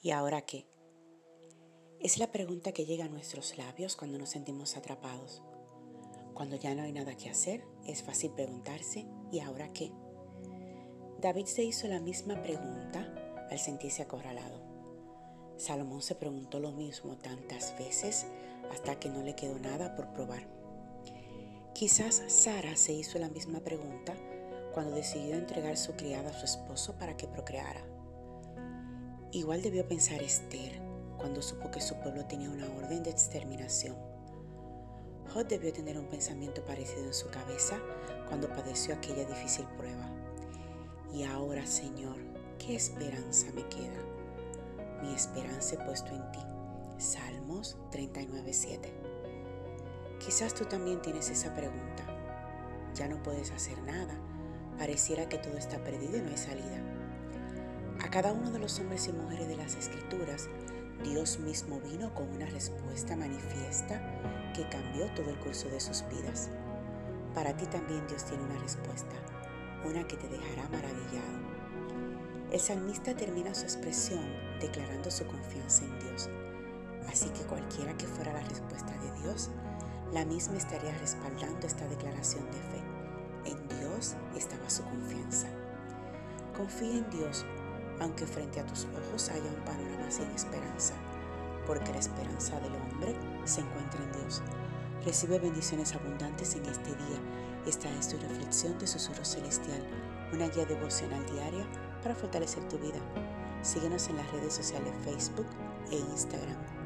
¿Y ahora qué? Es la pregunta que llega a nuestros labios cuando nos sentimos atrapados. Cuando ya no hay nada que hacer, es fácil preguntarse, ¿y ahora qué? David se hizo la misma pregunta al sentirse acorralado. Salomón se preguntó lo mismo tantas veces hasta que no le quedó nada por probar. Quizás Sara se hizo la misma pregunta cuando decidió entregar su criada a su esposo para que procreara. Igual debió pensar Esther cuando supo que su pueblo tenía una orden de exterminación. Jod debió tener un pensamiento parecido en su cabeza cuando padeció aquella difícil prueba. Y ahora, Señor, ¿qué esperanza me queda? Mi esperanza he puesto en ti. Salmos 39:7. Quizás tú también tienes esa pregunta. Ya no puedes hacer nada. Pareciera que todo está perdido y no hay salida. Cada uno de los hombres y mujeres de las escrituras, Dios mismo vino con una respuesta manifiesta que cambió todo el curso de sus vidas. Para ti también Dios tiene una respuesta, una que te dejará maravillado. El salmista termina su expresión declarando su confianza en Dios. Así que cualquiera que fuera la respuesta de Dios, la misma estaría respaldando esta declaración de fe. En Dios estaba su confianza. Confía en Dios, aunque frente a tus ojos haya un panorama sin esperanza, porque la esperanza del hombre se encuentra en Dios. Recibe bendiciones abundantes en este día. Esta es tu reflexión de Susurro Celestial, una guía devocional diaria para fortalecer tu vida. Síguenos en las redes sociales Facebook e Instagram